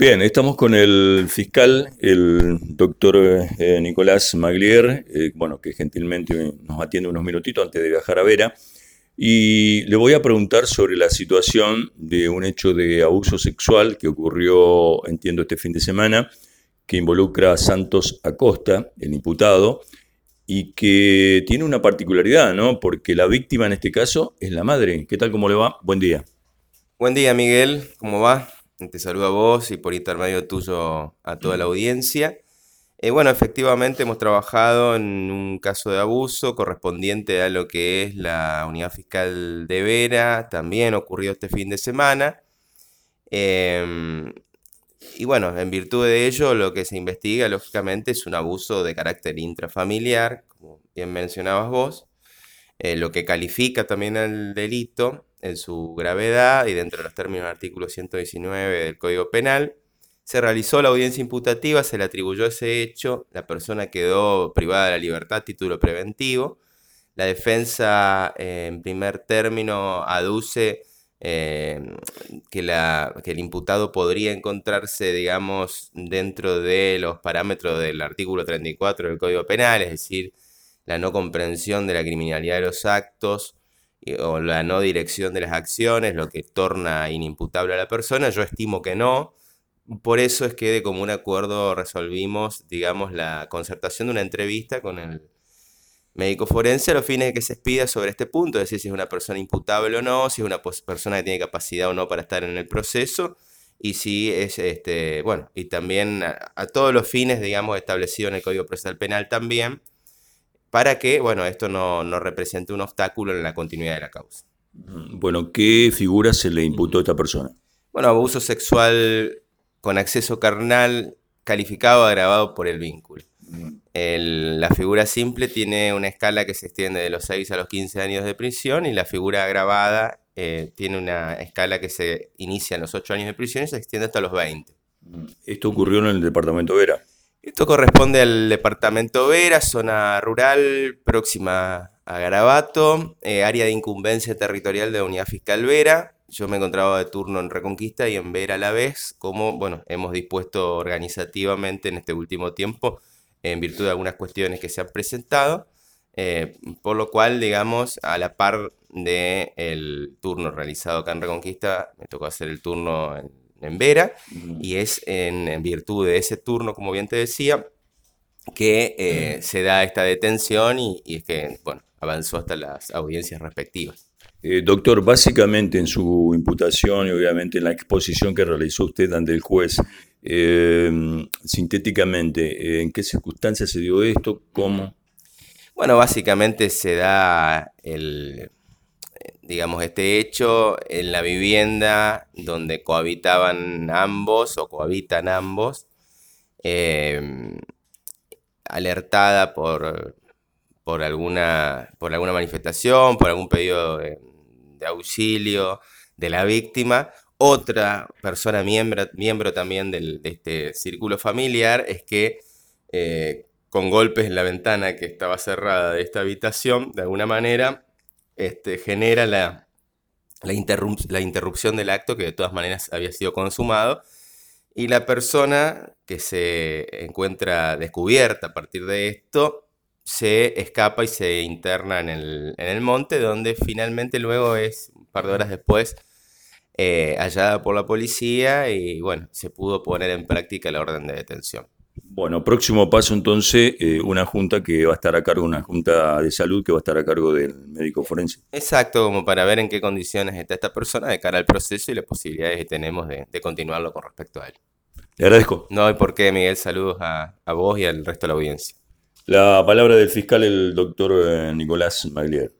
Bien, estamos con el fiscal, el doctor eh, Nicolás Maglier, eh, bueno, que gentilmente nos atiende unos minutitos antes de viajar a Vera. Y le voy a preguntar sobre la situación de un hecho de abuso sexual que ocurrió, entiendo, este fin de semana, que involucra a Santos Acosta, el imputado, y que tiene una particularidad, ¿no? Porque la víctima en este caso es la madre. ¿Qué tal, cómo le va? Buen día. Buen día, Miguel. ¿Cómo va? Te saludo a vos y por intermedio tuyo a toda la audiencia. Eh, bueno, efectivamente hemos trabajado en un caso de abuso correspondiente a lo que es la unidad fiscal de Vera, también ocurrió este fin de semana. Em, y bueno, en virtud de ello, lo que se investiga, lógicamente, es un abuso de carácter intrafamiliar, como bien mencionabas vos, eh, lo que califica también el delito en su gravedad y dentro de los términos del artículo 119 del Código Penal. Se realizó la audiencia imputativa, se le atribuyó ese hecho, la persona quedó privada de la libertad, título preventivo. La defensa, eh, en primer término, aduce eh, que, que, el imputado podría encontrarse, digamos, dentro de los parámetros del artículo 34 del Código Penal, es decir, la no comprensión de la criminalidad de los actos o la no dirección de las acciones, lo que torna inimputable a la persona. Yo estimo que no. Por eso es que de común acuerdo resolvimos, digamos, la concertación de una entrevista con el médico forense a los fines de que se expida sobre este punto, es decir, si es una persona imputable o no, si es una persona que tiene capacidad o no para estar en el proceso, y si es, este, bueno, y también a, a todos los fines, digamos, establecidos en el Código Procesal Penal también, para que, bueno, esto no, represente un obstáculo en la continuidad de la causa. Bueno, ¿qué figura se le imputó a esta persona? Bueno, abuso sexual con acceso carnal calificado agravado por el vínculo. la figura simple tiene una escala que se extiende de los 6 a los 15 años de prisión y la figura agravada eh, tiene una escala que se inicia en los 8 años de prisión y se extiende hasta los 20. ¿Esto ocurrió en el departamento Vera? Esto corresponde al departamento Vera, zona rural próxima a Garabato, eh, área de incumbencia territorial de la Unidad Fiscal Vera. Yo me encontraba de turno en Reconquista y en Vera a la vez, como bueno, hemos dispuesto organizativamente en este último tiempo en virtud de algunas cuestiones que se han presentado, eh, por lo cual, digamos, a la par del el turno realizado acá en Reconquista, me tocó hacer el turno en en Vera, y es en, virtud de ese turno, como bien te decía, que eh, se da esta detención y, es que, bueno, avanzó hasta las audiencias respectivas. Eh, doctor, básicamente en su imputación y obviamente en la exposición que realizó usted ante el juez, eh, sintéticamente, ¿en qué circunstancias se dio esto? ¿Cómo? Bueno, básicamente se da el, digamos, este hecho en la vivienda donde cohabitaban ambos o cohabitan ambos, em, alertada por, por, alguna, por alguna manifestación, por algún pedido de, auxilio de la víctima. Otra persona miembro, miembro también de este círculo familiar es que eh, con golpes en la ventana que estaba cerrada de esta habitación, de alguna manera, este, genera la, la, interrupción del acto que de todas maneras había sido consumado y la persona que se encuentra descubierta a partir de esto se escapa y se interna en el, monte donde finalmente luego es un par de horas después eh, hallada por la policía y bueno, se pudo poner en práctica la orden de detención. Bueno, próximo paso entonces, eh, una junta que va a estar a cargo, una junta de salud que va a estar a cargo del médico forense. Exacto, como para ver en qué condiciones está esta persona de cara al proceso y las posibilidades que tenemos de, continuarlo con respecto a él. Le agradezco. No hay por qué, Miguel. Saludos a, a vos y al resto de la audiencia. La palabra del fiscal, el doctor eh, Nicolás Maglier.